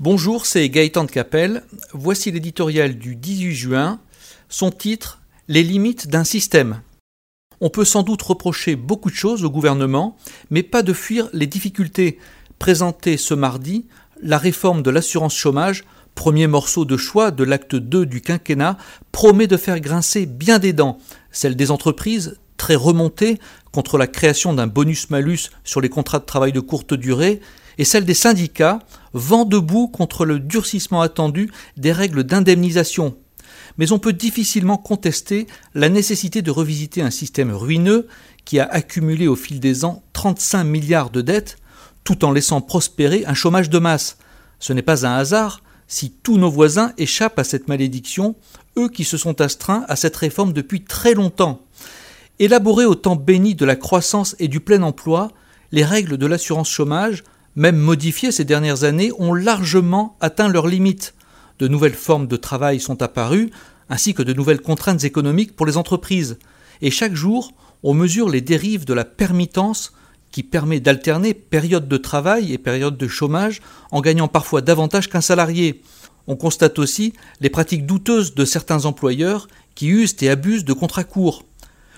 Bonjour, c'est Gaëtan de Capelle. Voici l'éditorial du 18 juin. Son titre Les limites d'un système. On peut sans doute reprocher beaucoup de choses au gouvernement, mais pas de fuir les difficultés. Présentées ce mardi, la réforme de l'assurance chômage, premier morceau de choix de l'acte 2 du quinquennat, promet de faire grincer bien des dents, celles des entreprises, très remontées contre la création d'un bonus-malus sur les contrats de travail de courte durée, et celle des syndicats, vent debout contre le durcissement attendu des règles d'indemnisation. Mais on peut difficilement contester la nécessité de revisiter un système ruineux qui a accumulé au fil des ans 35 milliards de dettes, tout en laissant prospérer un chômage de masse. Ce n'est pas un hasard si tous nos voisins échappent à cette malédiction, eux qui se sont astreints à cette réforme depuis très longtemps. Élaborées au temps béni de la croissance et du plein emploi, les règles de l'assurance chômage même modifiées ces dernières années, ont largement atteint leurs limites. De nouvelles formes de travail sont apparues, ainsi que de nouvelles contraintes économiques pour les entreprises. Et chaque jour, on mesure les dérives de la permittance qui permet d'alterner période de travail et période de chômage en gagnant parfois davantage qu'un salarié. On constate aussi les pratiques douteuses de certains employeurs qui usent et abusent de contrats courts.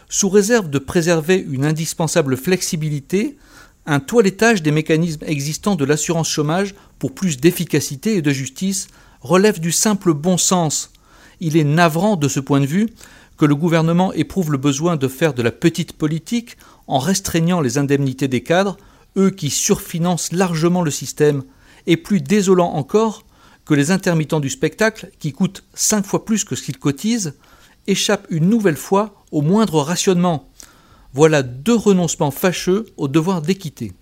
Sous réserve de préserver une indispensable flexibilité, un toilettage des mécanismes existants de l'assurance chômage pour plus d'efficacité et de justice relève du simple bon sens. Il est navrant de ce point de vue que le gouvernement éprouve le besoin de faire de la petite politique en restreignant les indemnités des cadres, eux qui surfinancent largement le système, et plus désolant encore que les intermittents du spectacle, qui coûtent cinq fois plus que ce qu'ils cotisent, échappent une nouvelle fois au moindre rationnement. Voilà deux renoncements fâcheux au devoir d'équité.